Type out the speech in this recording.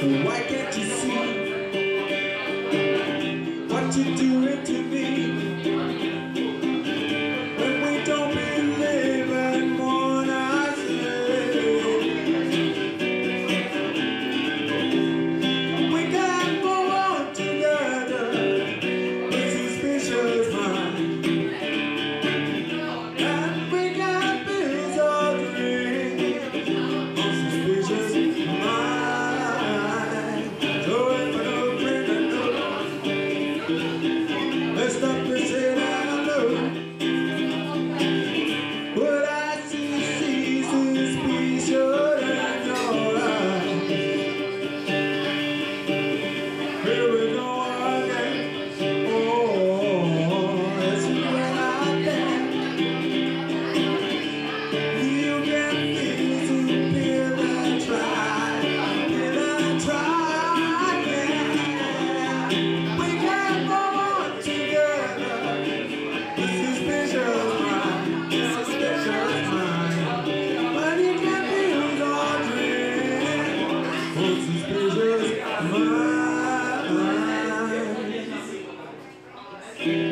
Why can't you see? Mm-hmm.